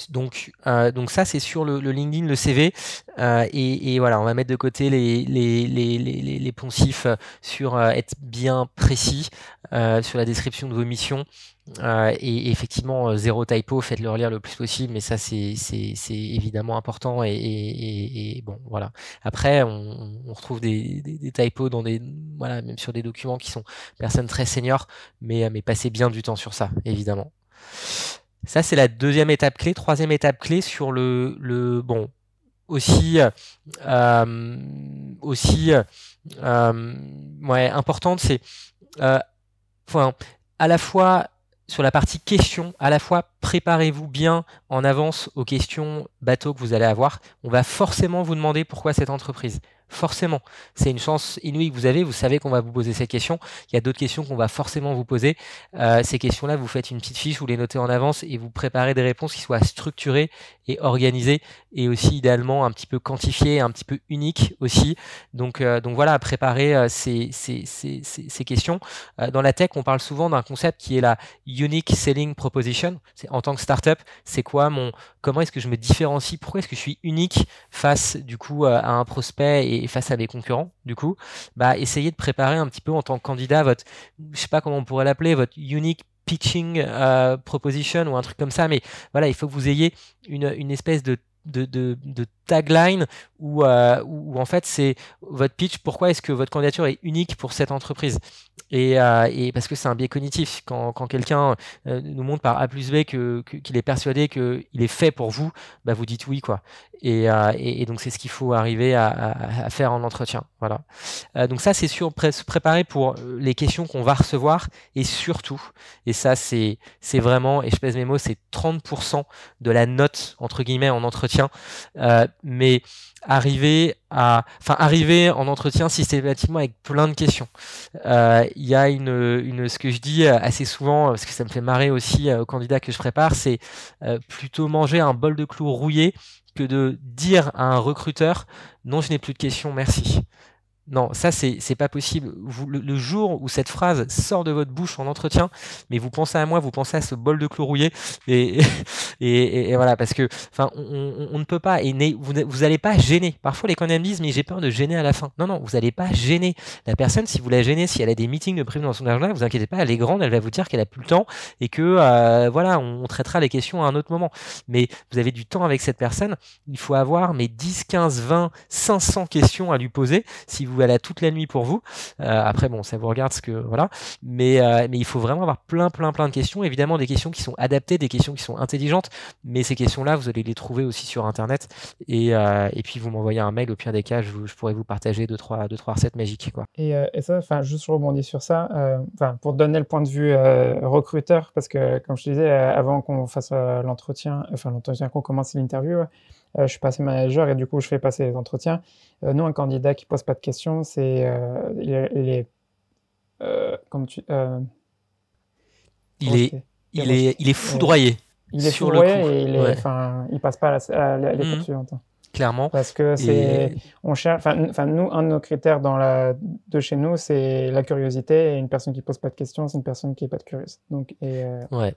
Speaker 2: donc, euh, donc ça c'est sur le, LinkedIn, le CV, et, voilà, on va mettre de côté les, les, les, les poncifs sur être bien précis sur la description de vos missions, euh, et, effectivement, euh, zéro typo, faites-le relire le plus possible, mais ça, c'est évidemment important. Et, bon, voilà. Après, on, retrouve des, des, typos dans des, voilà, même sur des documents qui sont personnes très seniors, mais, mais passez bien du temps sur ça, évidemment. Ça, c'est la deuxième étape clé. Troisième étape clé sur le, le bon, aussi, euh, aussi, ouais, importante, c'est, enfin, à la fois sur la partie questions, à la fois préparez-vous bien en avance aux questions bateau que vous allez avoir. On va forcément vous demander pourquoi cette entreprise. Forcément, c'est une chance inouïe que vous avez. Vous savez qu'on va vous poser cette question. Il y a d'autres questions qu'on va forcément vous poser. Euh, ces questions-là, vous faites une petite fiche, vous les notez en avance et vous préparez des réponses qui soient structurées et organisées et aussi idéalement un petit peu quantifiées, un petit peu uniques aussi. Donc, euh, voilà, préparer euh, ces, ces, questions. dans la tech, on parle souvent d'un concept qui est la unique selling proposition. C'est en tant que startup, c'est quoi mon, comment est-ce que je me différencie, pourquoi est-ce que je suis unique face du coup à un prospect et face à mes concurrents, du coup, bah, essayez de préparer un petit peu en tant que candidat votre, je sais pas comment on pourrait l'appeler, votre unique pitching euh, proposition ou un truc comme ça, mais voilà, il faut que vous ayez une, espèce de, de, de tagline euh, où, en fait c'est votre pitch, pourquoi est-ce que votre candidature est unique pour cette entreprise? Et, euh, et, parce que c'est un biais cognitif. Quand, quand quelqu'un euh, nous montre par A plus B qu'il que, qu'il est persuadé qu'il est fait pour vous, bah vous dites oui. quoi. Et, et, et donc c'est ce qu'il faut arriver à, faire en entretien. Voilà. donc ça c'est sûr, se préparer pour les questions qu'on va recevoir et surtout, et ça c'est vraiment, et je pèse mes mots, c'est 30% de la note entre guillemets en entretien. Mais arriver à, enfin arriver en entretien systématiquement avec plein de questions. Euh, il y a une, une, ce que je dis assez souvent, parce que ça me fait marrer aussi euh, aux candidats que je prépare, c'est euh, plutôt manger un bol de clous rouillé que de dire à un recruteur non, je n'ai plus de questions, merci. Non, ça c'est pas possible. Le, jour où cette phrase sort de votre bouche en entretien, mais vous pensez à moi, vous pensez à ce bol de clous rouillé, et, voilà, parce que enfin, on, ne peut pas, et vous vous allez pas gêner. Parfois les candidats me disent, mais j'ai peur de gêner à la fin. Non, non, vous n'allez pas gêner la personne. Si vous la gênez, si elle a des meetings de prévu dans son agenda, vous inquiétez pas, elle est grande, elle va vous dire qu'elle a plus le temps et que euh, voilà, on, traitera les questions à un autre moment. Mais vous avez du temps avec cette personne, il faut avoir mes 10, 15, 20, 500 questions à lui poser si vous elle a toute la nuit pour vous. Euh, après, bon, ça vous regarde ce que voilà, mais euh, mais il faut vraiment avoir plein, plein, plein de questions. Évidemment, des questions qui sont adaptées, des questions qui sont intelligentes, mais ces questions-là, vous allez les trouver aussi sur Internet. Et, euh, puis vous m'envoyez un mail. Au pire des cas, je, pourrais vous partager deux trois, deux trois recettes magiques, quoi.
Speaker 1: Et, ça, enfin, juste je rebondis sur ça. Enfin, pour donner le point de vue recruteur, parce que comme je te disais, avant qu'on fasse l'entretien, enfin l'entretien qu'on commence l'interview. Je suis passé manager et du coup, je fais passer les entretiens. Euh, nous, un candidat qui pose pas de questions, c'est euh, il, est, comme tu
Speaker 2: il est il est il est foudroyé.
Speaker 1: Il est foudroyé et il, est, il passe pas à l'étape mmh. suivante
Speaker 2: clairement.
Speaker 1: Parce que c'est, on cherche, enfin, nous, un de nos critères dans la, de chez nous, c'est la curiosité. Et une personne qui pose pas de questions, c'est une personne qui est pas de curieuse. Donc, et,
Speaker 2: ouais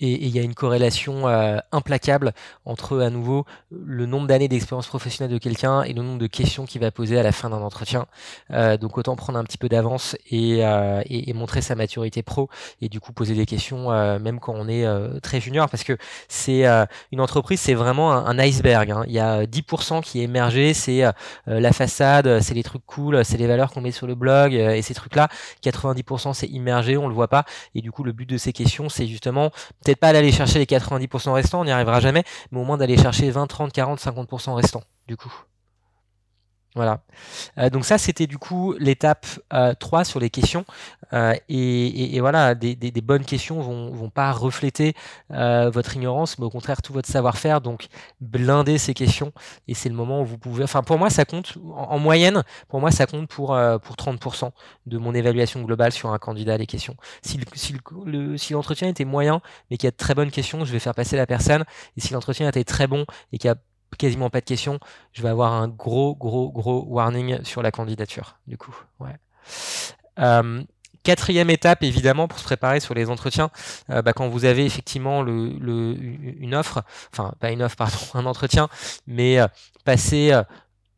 Speaker 2: et il y a une corrélation euh, implacable entre à nouveau le nombre d'années d'expérience professionnelle de quelqu'un et le nombre de questions qu'il va poser à la fin d'un entretien. Euh, donc autant prendre un petit peu d'avance et, euh, et, et, montrer sa maturité pro et du coup poser des questions euh, même quand on est euh, très junior parce que c'est une entreprise c'est vraiment un, iceberg. Hein. Il y a 10% qui est émergé, c'est la façade, c'est les trucs cool, c'est les valeurs qu'on met sur le blog et ces trucs là. 90% c'est immergé, on le voit pas et du coup le but de ces questions c'est justement peut-être pas d'aller chercher les 90% restants, on n'y arrivera jamais, mais au moins d'aller chercher 20, 30, 40, 50% restants, du coup. Voilà. Euh, donc ça, c'était du coup l'étape euh, 3 sur les questions. Euh, et, et, et, voilà, des, des, des, bonnes questions vont, vont pas refléter euh, votre ignorance, mais au contraire tout votre savoir-faire. Donc blinder ces questions. Et c'est le moment où vous pouvez. Enfin, pour moi, ça compte en, moyenne. Pour moi, ça compte pour euh, pour 30% de mon évaluation globale sur un candidat les questions. Si le, si l'entretien était moyen, mais qu'il y a de très bonnes questions, je vais faire passer la personne. Et si l'entretien était très bon et qu'il y a quasiment pas de questions, je vais avoir un gros, gros, gros warning sur la candidature, du coup. Ouais. Euh, quatrième étape, évidemment, pour se préparer sur les entretiens, euh, bah, quand vous avez effectivement le, une offre, enfin pas une offre, pardon, un entretien, mais euh, passer euh,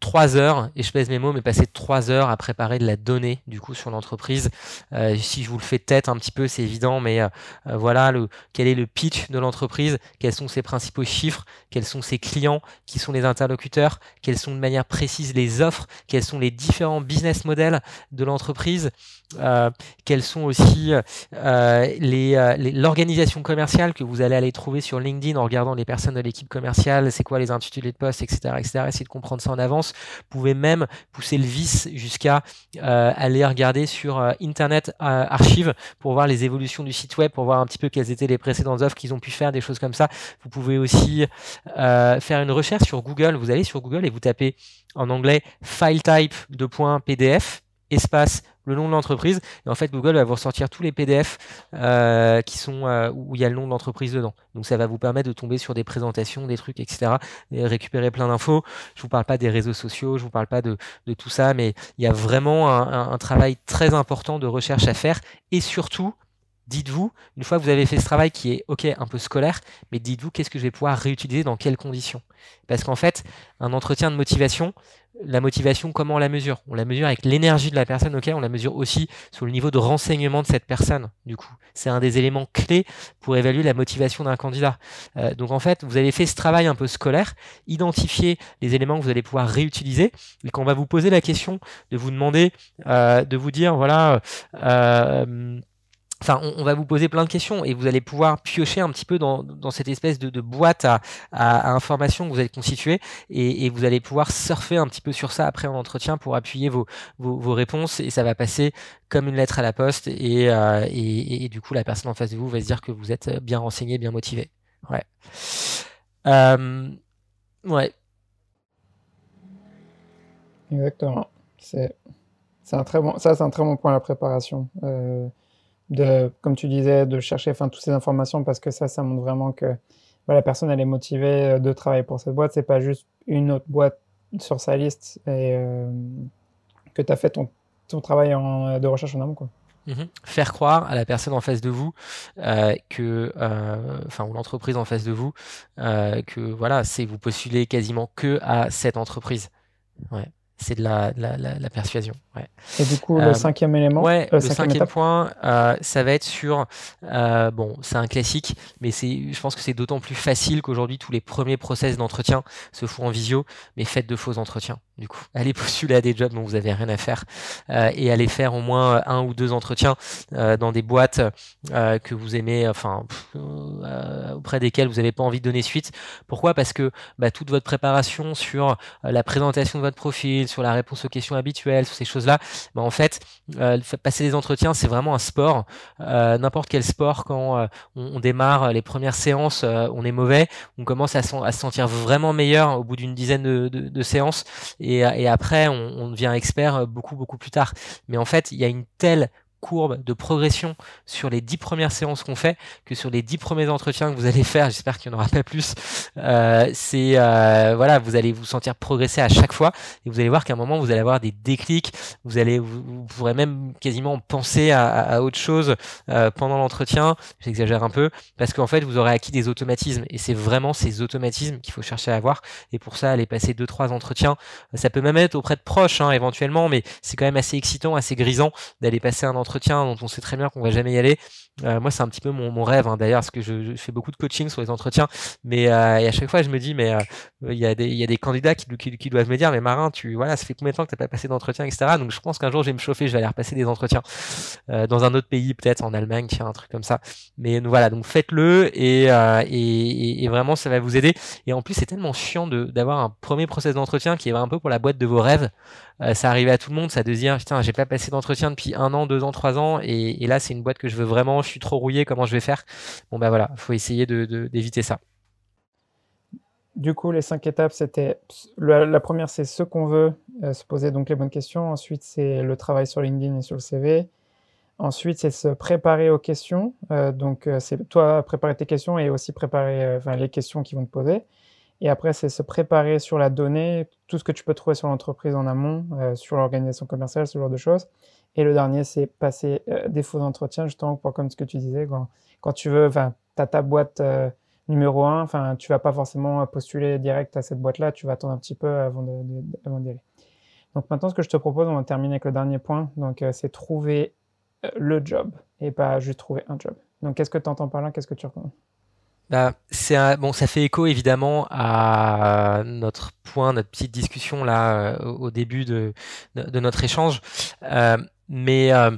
Speaker 2: trois heures, et je pèse mes mots, mais passer trois heures à préparer de la donnée du coup sur l'entreprise. Euh, si je vous le fais tête un petit peu, c'est évident, mais euh, euh, voilà, quel est le pitch de l'entreprise, quels sont ses principaux chiffres, quels sont ses clients, qui sont les interlocuteurs, quelles sont de manière précise les offres, quels sont les différents business models de l'entreprise, euh, quelles sont aussi les, l'organisation commerciale que vous allez aller trouver sur LinkedIn en regardant les personnes de l'équipe commerciale, c'est quoi les intitulés de poste, etc., etc. Essayez de comprendre ça en avance vous pouvez même pousser le vice jusqu'à euh, aller regarder sur euh, Internet euh, Archive pour voir les évolutions du site web, pour voir un petit peu quelles étaient les précédentes offres qu'ils ont pu faire, des choses comme ça. Vous pouvez aussi faire une recherche sur Google. Vous allez sur Google et vous tapez en anglais file type de .pdf espace le nom de l'entreprise. Et en fait, Google va vous ressortir tous les PDF euh, qui sont euh, où il y a le nom de l'entreprise dedans. Donc ça va vous permettre de tomber sur des présentations, des trucs, etc. Et récupérer plein d'infos. Je vous parle pas des réseaux sociaux, je vous parle pas de, tout ça, mais il y a vraiment un, travail très important de recherche à faire. Et surtout, dites-vous, une fois que vous avez fait ce travail qui est, ok, un peu scolaire, mais dites-vous qu'est-ce que je vais pouvoir réutiliser dans quelles conditions? Parce qu'en fait, un entretien de motivation, la motivation, comment on la mesure? On la mesure avec l'énergie de la personne, On la mesure aussi sur le niveau de renseignement de cette personne, du coup. C'est un des éléments clés pour évaluer la motivation d'un candidat. Euh, donc en fait, vous avez fait ce travail un peu scolaire, identifier les éléments que vous allez pouvoir réutiliser, et quand on va vous poser la question de vous demander, euh, de vous dire, voilà, euh, On, va vous poser plein de questions et vous allez pouvoir piocher un petit peu dans, cette espèce de, boîte à, informations que vous allez constituer et, vous allez pouvoir surfer un petit peu sur ça après en entretien pour appuyer vos, réponses et ça va passer comme une lettre à la poste euh, et, du coup la personne en face de vous va se dire que vous êtes bien renseigné, bien motivé. Ouais. Euh.
Speaker 1: Exactement. C'est un très bon, ça c'est un très bon point la préparation. Euh, de, comme tu disais, de chercher enfin, toutes ces informations parce que ça, ça montre vraiment que la personne, elle est motivée euh, de travailler pour cette boîte. C'est pas juste une autre boîte sur sa liste et euh, que tu as fait ton, travail en, de recherche en amont.
Speaker 2: Mhm. Faire croire à la personne en face de vous euh, que, enfin, ou l'entreprise en face de vous, que voilà, c'est vous postulez quasiment que à cette entreprise. Ouais c'est de la, la, persuasion. Ouais.
Speaker 1: Et du coup, le euh, cinquième élément
Speaker 2: ouais, Le cinquième, point, euh, ça va être sur. Euh, bon, c'est un classique, mais je pense que c'est d'autant plus facile qu'aujourd'hui, tous les premiers process d'entretien se font en visio, mais faites de faux entretiens. Du coup, allez postuler à des jobs dont vous n'avez rien à faire et allez faire au moins un ou deux entretiens dans des boîtes que vous aimez, enfin, auprès desquelles vous n'avez pas envie de donner suite. Pourquoi? Parce que bah, toute votre préparation sur la présentation de votre profil, sur la réponse aux questions habituelles, sur ces choses-là, bah, en fait, euh, passer des entretiens, c'est vraiment un sport. Euh, n'importe quel sport, quand euh, on, démarre les premières séances, on est mauvais, on commence à, se sentir vraiment meilleur au bout d'une dizaine de, séances, et, après, on, devient expert beaucoup, beaucoup plus tard. Mais en fait, il y a une telle courbe de progression sur les dix premières séances qu'on fait que sur les dix premiers entretiens que vous allez faire. J'espère qu'il n'y en aura pas plus. Euh, c'est euh, voilà, vous allez vous sentir progresser à chaque fois et vous allez voir qu'à un moment vous allez avoir des déclics. Vous allez, vous, pourrez même quasiment penser à, autre chose euh, pendant l'entretien. J'exagère un peu parce qu'en fait vous aurez acquis des automatismes et c'est vraiment ces automatismes qu'il faut chercher à avoir. Et pour ça, aller passer deux trois entretiens, ça peut même être auprès de proches hein, éventuellement, mais c'est quand même assez excitant, assez grisant d'aller passer un entretien dont on sait très bien qu'on va jamais y aller. Euh, moi, c'est un petit peu mon, rêve, hein, d'ailleurs, parce que je, fais beaucoup de coaching sur les entretiens. Mais euh, et à chaque fois, je me dis, mais euh, il y, a des, candidats qui, doivent me dire, mais Marin, tu voilà, ça fait combien de temps que tu n'as pas passé d'entretien, etc. Donc, je pense qu'un jour, je vais me chauffer, je vais aller repasser des entretiens dans un autre pays, peut-être en Allemagne, tiens, un truc comme ça. Mais voilà, donc faites-le et, et, et, vraiment, ça va vous aider. Et en plus, c'est tellement chiant d'avoir un premier process d'entretien qui est un peu pour la boîte de vos rêves. Ça arrive à tout le monde, ça de dire, putain, j'ai pas passé d'entretien depuis un an, deux ans, trois ans, et, là, c'est une boîte que je veux vraiment je suis trop rouillé, comment je vais faire? Bon, ben voilà, il faut essayer d'éviter de, ça.
Speaker 1: Du coup, les cinq étapes, c'était la, première, c'est ce qu'on veut, euh, se poser donc les bonnes questions. Ensuite, c'est le travail sur LinkedIn et sur le CV. Ensuite, c'est se préparer aux questions. Euh, donc, euh, c'est toi préparer tes questions et aussi préparer les questions qui vont te poser. Et après, c'est se préparer sur la donnée, tout ce que tu peux trouver sur l'entreprise en amont, sur l'organisation commerciale, ce genre de choses. Et le dernier, c'est passer euh, des faux entretiens, justement, pour, comme ce que tu disais, quand, tu veux, enfin, tu as ta boîte euh, numéro 1, enfin, tu vas pas forcément postuler direct à cette boîte-là, tu vas attendre un petit peu avant d'y aller. Donc maintenant, ce que je te propose, on va terminer avec le dernier point, donc euh, c'est trouver le job et pas juste trouver un job. Donc qu'est-ce que tu entends par là, qu'est-ce que tu recommandes
Speaker 2: bah, c'est bon, ça fait écho évidemment à notre point, notre petite discussion là au début de, de, notre échange. Mais euh,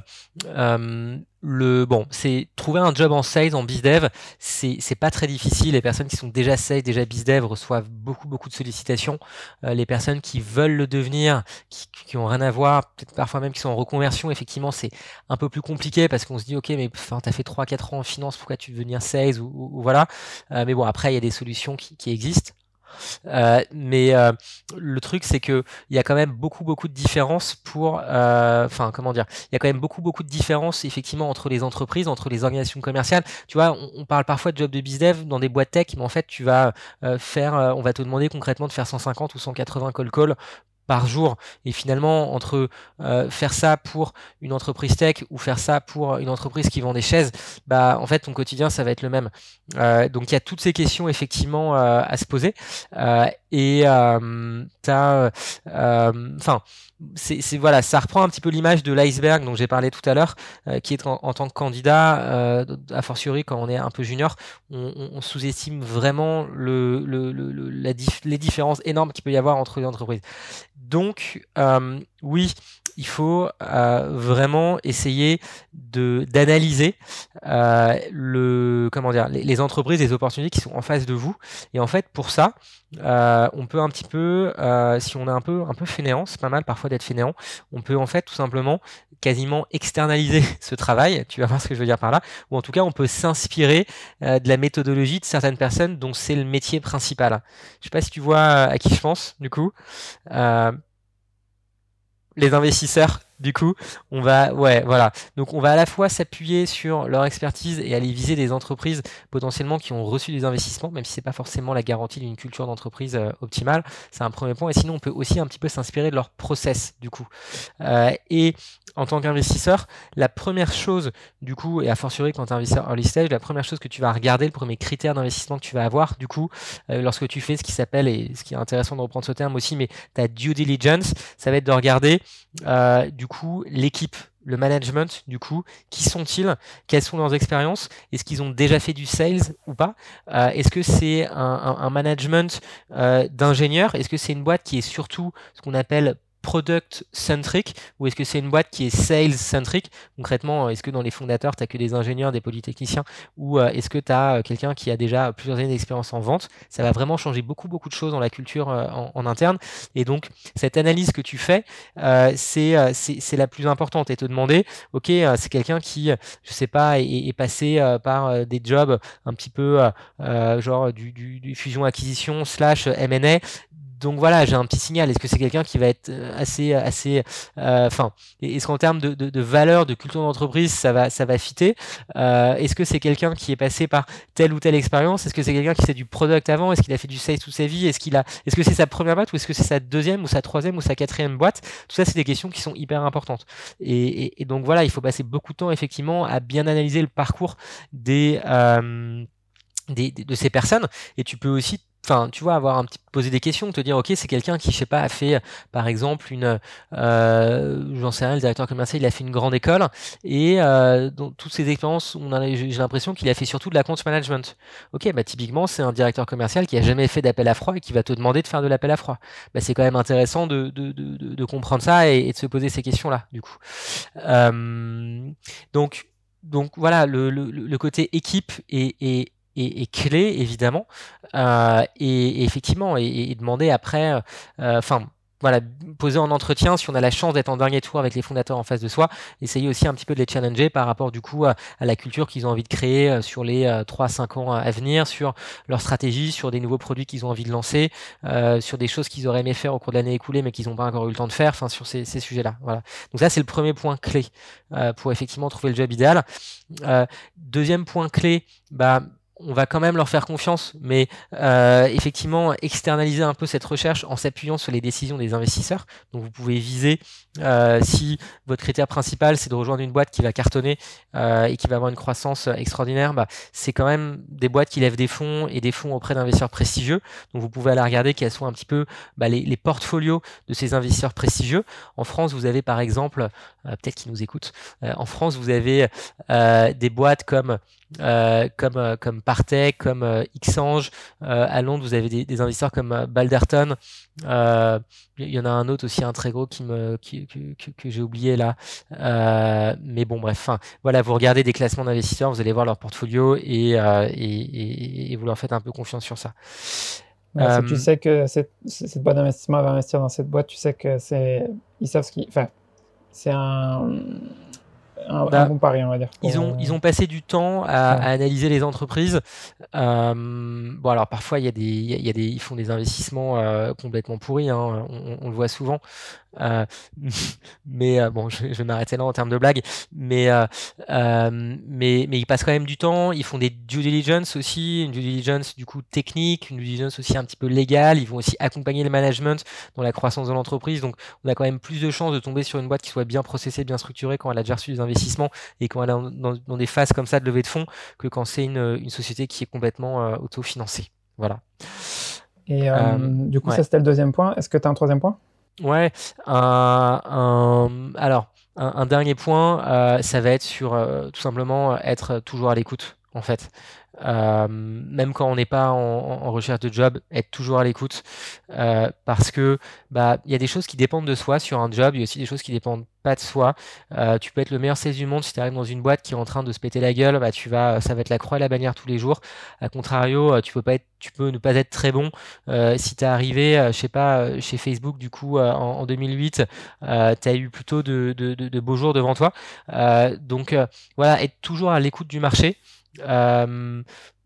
Speaker 2: euh, le bon, c'est trouver un job en sales, en bizdev, c'est pas très difficile. Les personnes qui sont déjà sales, déjà bizdev reçoivent beaucoup beaucoup de sollicitations. Euh, les personnes qui veulent le devenir, qui, qui ont rien à voir, peut-être parfois même qui sont en reconversion, effectivement, c'est un peu plus compliqué parce qu'on se dit ok, mais enfin t'as fait 3-4 ans en finance, pourquoi tu veux devenir sales ou, voilà. mais bon, après il y a des solutions qui, qui existent. Euh, mais euh, le truc, c'est que il y a quand même beaucoup, beaucoup de différences pour, euh, enfin, comment dire, y a quand même beaucoup, beaucoup de différences effectivement entre les entreprises, entre les organisations commerciales. Tu vois, on, parle parfois de job de bizdev dans des boîtes tech, mais en fait, tu vas faire, on va te demander concrètement de faire 150 ou 180 call calls par jour. Et finalement, entre euh, faire ça pour une entreprise tech ou faire ça pour une entreprise qui vend des chaises, bah en fait ton quotidien ça va être le même. Euh, donc il y a toutes ces questions effectivement euh, à se poser. Et t'as, enfin c'est voilà, ça reprend un petit peu l'image de l'iceberg dont j'ai parlé tout à l'heure, qui est en, tant que candidat, a fortiori quand on est un peu junior, on, sous-estime vraiment le, le, le, la les différences énormes qu'il peut y avoir entre les entreprises. Donc, euh, oui, il faut euh, vraiment essayer de d'analyser euh, le comment dire les, entreprises, les opportunités qui sont en face de vous. Et en fait, pour ça, on peut un petit peu, si on est un peu un peu fainéant, c'est pas mal parfois d'être fainéant, on peut en fait tout simplement quasiment externaliser ce travail. Tu vas voir ce que je veux dire par là. Ou en tout cas, on peut s'inspirer de la méthodologie de certaines personnes dont c'est le métier principal. Je sais pas si tu vois à qui je pense du coup les investisseurs du coup, on va, ouais, voilà. Donc, on va à la fois s'appuyer sur leur expertise et aller viser des entreprises potentiellement qui ont reçu des investissements, même si c'est pas forcément la garantie d'une culture d'entreprise euh, optimale. C'est un premier point. Et sinon, on peut aussi un petit peu s'inspirer de leur process, du coup. Euh, et en tant qu'investisseur, la première chose, du coup, et a fortiori quand tu es investisseur early stage, la première chose que tu vas regarder, le premier critère d'investissement que tu vas avoir, du coup, euh, lorsque tu fais ce qui s'appelle, et ce qui est intéressant de reprendre ce terme aussi, mais ta due diligence, ça va être de regarder, du du coup l'équipe, le management, du coup, qui sont-ils Quelles sont leurs expériences Est-ce qu'ils ont déjà fait du sales ou pas euh, Est-ce que c'est un, management euh, d'ingénieurs Est-ce que c'est une boîte qui est surtout ce qu'on appelle product centric ou est-ce que c'est une boîte qui est sales centric Concrètement, est-ce que dans les fondateurs, tu n'as que des ingénieurs, des polytechniciens ou euh, est-ce que tu as euh, quelqu'un qui a déjà plusieurs années d'expérience en vente? Ça va vraiment changer beaucoup, beaucoup de choses dans la culture euh, en, interne. Et donc, cette analyse que tu fais, c'est, c'est, la plus importante. Et te demander, OK, c'est quelqu'un qui, je sais pas, est, passé par des jobs un petit peu genre du, du, du fusion-acquisition slash M&A donc voilà, j'ai un petit signal. Est-ce que c'est quelqu'un qui va être euh, assez, assez, euh, enfin, est-ce qu'en termes de, valeur, de culture d'entreprise, ça va, ça va fitter euh, Est-ce que c'est quelqu'un qui est passé par telle ou telle expérience? Est-ce que c'est quelqu'un qui fait du product avant? Est-ce qu'il a fait du sales toute sa vie? Est-ce qu'il a, est-ce que c'est sa première boîte ou est-ce que c'est sa deuxième ou sa troisième ou sa quatrième boîte? Tout ça, c'est des questions qui sont hyper importantes. Et, donc voilà, il faut passer beaucoup de temps effectivement à bien analyser le parcours des des, de ces personnes. Et tu peux aussi enfin tu vois avoir un petit poser des questions te dire ok c'est quelqu'un qui je sais pas a fait par exemple une euh, j'en sais rien le directeur commercial il a fait une grande école et euh, dans toutes ces expériences on a j'ai l'impression qu'il a fait surtout de la compte management. Ok bah typiquement c'est un directeur commercial qui a jamais fait d'appel à froid et qui va te demander de faire de l'appel à froid. Bah, c'est quand même intéressant de, comprendre ça et, de se poser ces questions là du coup. Euh, donc donc voilà, le, côté équipe est, est, est, clé évidemment euh, et, effectivement et, demander après euh, enfin voilà, poser en entretien si on a la chance d'être en dernier tour avec les fondateurs en face de soi, essayer aussi un petit peu de les challenger par rapport du coup à, la culture qu'ils ont envie de créer euh, sur les 3-5 ans à venir, sur leur stratégie, sur des nouveaux produits qu'ils ont envie de lancer, sur des choses qu'ils auraient aimé faire au cours de l'année écoulée mais qu'ils n'ont pas encore eu le temps de faire, enfin sur ces, ces sujets-là. Voilà. Donc ça c'est le premier point clé pour effectivement trouver le job idéal. deuxième point clé, bah on va quand même leur faire confiance, mais euh, effectivement externaliser un peu cette recherche en s'appuyant sur les décisions des investisseurs. Donc vous pouvez viser euh, si votre critère principal c'est de rejoindre une boîte qui va cartonner euh, et qui va avoir une croissance extraordinaire, bah, c'est quand même des boîtes qui lèvent des fonds et des fonds auprès d'investisseurs prestigieux. Donc vous pouvez aller regarder quels sont un petit peu bah, les, les, portfolios de ces investisseurs prestigieux. En France, vous avez par exemple, peut-être qu'ils nous écoutent, en France vous avez des boîtes comme euh, comme, euh, comme Partech, comme euh, Xange. à Londres, vous avez des, investisseurs comme Balderton. Il y en a un autre aussi, un très gros qui me, que, j'ai oublié là. mais bon, bref. voilà, vous regardez des classements d'investisseurs, vous allez voir leur portfolio et, et, et, vous leur faites un peu confiance sur ça.
Speaker 1: si tu sais que cette, cette boîte d'investissement va investir dans cette boîte, tu sais que c'est. Ils savent ce qu'ils. Enfin, c'est un un, bah, bon pari, on va dire.
Speaker 2: Ils ont, ils ont passé du temps à, analyser les entreprises. bon, alors parfois, il y, a des, il y a des, ils font des investissements complètement pourris, hein, on, on, le voit souvent. Euh, mais euh, bon, je, vais m'arrêter là en termes de blague. Mais, euh, mais, mais ils passent quand même du temps. Ils font des due diligence aussi, une due diligence du coup technique, une due diligence aussi un petit peu légale. Ils vont aussi accompagner le management dans la croissance de l'entreprise. Donc, on a quand même plus de chances de tomber sur une boîte qui soit bien processée, bien structurée quand elle a déjà reçu des investissements et quand elle est dans, dans, des phases comme ça de levée de fonds que quand c'est une, une société qui est complètement autofinancée. Voilà.
Speaker 1: Et du coup, ça c'était le deuxième point. Est-ce que tu as un troisième point?
Speaker 2: Ouais, un, alors un, dernier point, euh, ça va être sur euh, tout simplement être toujours à l'écoute en fait. Euh, même quand on n'est pas en, recherche de job, être toujours à l'écoute euh, parce que bah il y a des choses qui dépendent de soi sur un job, il y a aussi des choses qui dépendent pas de soi. Euh, tu peux être le meilleur sales du monde si tu arrives dans une boîte qui est en train de se péter la gueule, bah tu vas, ça va être la croix et la bannière tous les jours. A contrario, tu peux pas être, tu peux ne pas être très bon si tu es arrivé, je sais pas, chez Facebook du coup en, 2008, tu as eu plutôt de, beaux jours devant toi. donc voilà, être toujours à l'écoute du marché. Euh,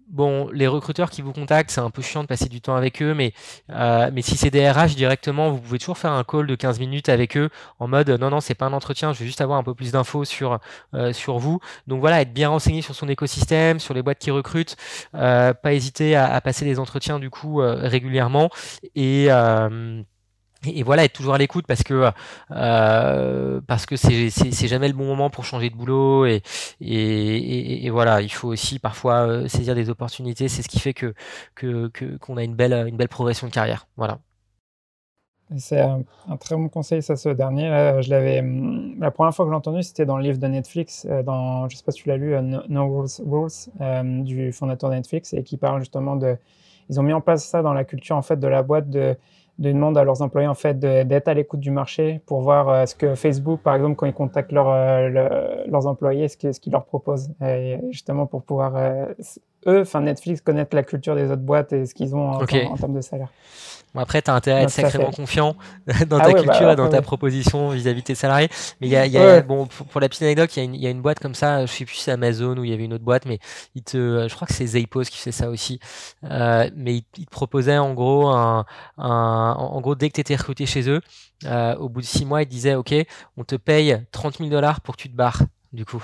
Speaker 2: bon, les recruteurs qui vous contactent, c'est un peu chiant de passer du temps avec eux, mais, euh, mais si c'est des RH directement, vous pouvez toujours faire un call de 15 minutes avec eux en mode non, non, c'est pas un entretien, je veux juste avoir un peu plus d'infos sur, euh, sur vous. Donc voilà, être bien renseigné sur son écosystème, sur les boîtes qui recrutent, pas hésiter à, à, passer des entretiens du coup régulièrement et et, voilà, être toujours à l'écoute parce que euh, parce que c'est, jamais le bon moment pour changer de boulot et, et, voilà, il faut aussi parfois euh, saisir des opportunités. C'est ce qui fait que, qu'on a une belle une belle progression de carrière. Voilà.
Speaker 1: C'est un, très bon conseil, ça, ce dernier. je l'avais, hum, la première fois que j'ai entendu, c'était dans le livre de Netflix, euh, dans, je sais pas si tu l'as lu, euh, No, Rules, Rules du fondateur de Netflix, et qui parle justement de, ils ont mis en place ça dans la culture en fait de la boîte de de demander à leurs employés en fait d'être à l'écoute du marché pour voir euh, ce que Facebook, par exemple, quand ils contactent euh, leurs employés, ce qu'ils leur proposent, justement pour pouvoir euh, eux, enfin Netflix, connaître la culture des autres boîtes et ce qu'ils ont en, termes de salaire.
Speaker 2: Bon, après, tu as intérêt à être sacrément confiant dans ah ta bah, culture et dans ta proposition vis-à-vis de tes salariés. Mais il y a, y a bon, pour, la petite anecdote, il y, y, a une boîte comme ça, je sais plus si c'est Amazon ou il y avait une autre boîte, mais il te, je crois que c'est Zappos qui fait ça aussi. Euh, mais il, te proposait en gros, un, un, en gros, dès que tu étais recruté chez eux, euh, au bout de six mois, il disait, OK, on te paye 30 000 dollars pour que tu te barres du coup.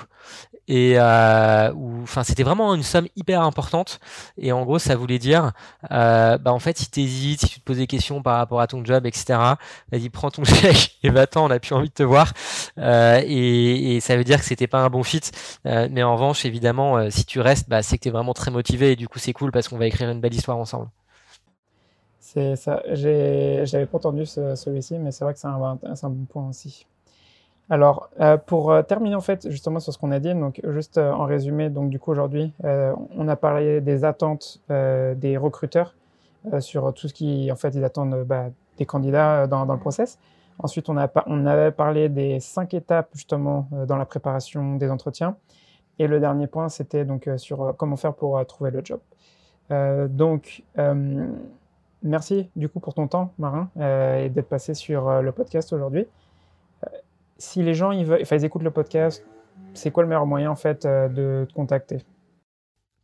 Speaker 2: Et euh, enfin, c'était vraiment une somme hyper importante. Et en gros, ça voulait dire, euh, bah en fait, si tu hésites, si tu te poses des questions par rapport à ton job, etc., vas-y, prends ton chèque et va-t'en, on n'a plus envie de te voir. Euh, et, ça veut dire que c'était pas un bon fit. Mais en revanche, évidemment, si tu restes, bah, c'est que tu es vraiment très motivé. Et du coup, c'est cool parce qu'on va écrire une belle histoire ensemble.
Speaker 1: C'est ça. J'avais pas entendu celui-ci, mais c'est vrai que c'est un bon point aussi. Alors, euh, pour euh, terminer en fait justement sur ce qu'on a dit, donc juste euh, en résumé, donc du coup aujourd'hui, on a parlé des attentes des recruteurs sur tout ce qui en fait ils attendent bah, des candidats dans, le process. Ensuite, on, a, on avait parlé des cinq étapes justement dans la préparation des entretiens. Et le dernier point, c'était donc sur comment faire pour trouver le job. donc, merci du coup pour ton temps, Marin, et d'être passé sur le podcast aujourd'hui si les gens ils, veulent, enfin, ils écoutent le podcast, c'est quoi le meilleur moyen en fait euh, de te contacter?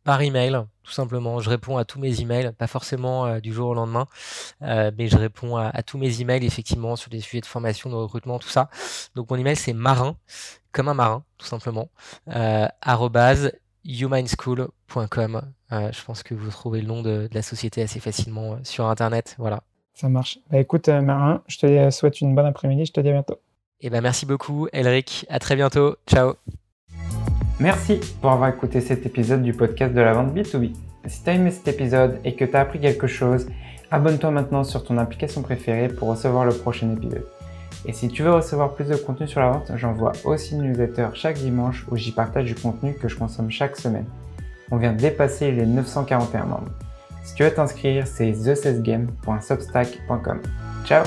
Speaker 2: Par email, tout simplement. Je réponds à tous mes emails, pas forcément euh, du jour au lendemain, euh, mais je réponds à, tous mes emails effectivement sur des sujets de formation, de recrutement, tout ça. Donc mon email c'est marin, comme un marin, tout simplement, euh, je pense que vous trouvez le nom de, de la société assez facilement sur internet. Voilà.
Speaker 1: Ça marche. Bah écoute, Marin, je te souhaite une bonne après-midi. Je te dis à bientôt.
Speaker 2: Et eh ben merci beaucoup, Elric. À très bientôt. Ciao.
Speaker 1: Merci pour avoir écouté cet épisode du podcast de la vente B2B. Si tu as aimé cet épisode et que tu as appris quelque chose, abonne-toi maintenant sur ton application préférée pour recevoir le prochain épisode. Et si tu veux recevoir plus de contenu sur la vente, j'envoie aussi une newsletter chaque dimanche où j'y partage du contenu que je consomme chaque semaine. On vient de dépasser les 941 membres. Si tu veux t'inscrire, c'est thecessgame.substack.com. Ciao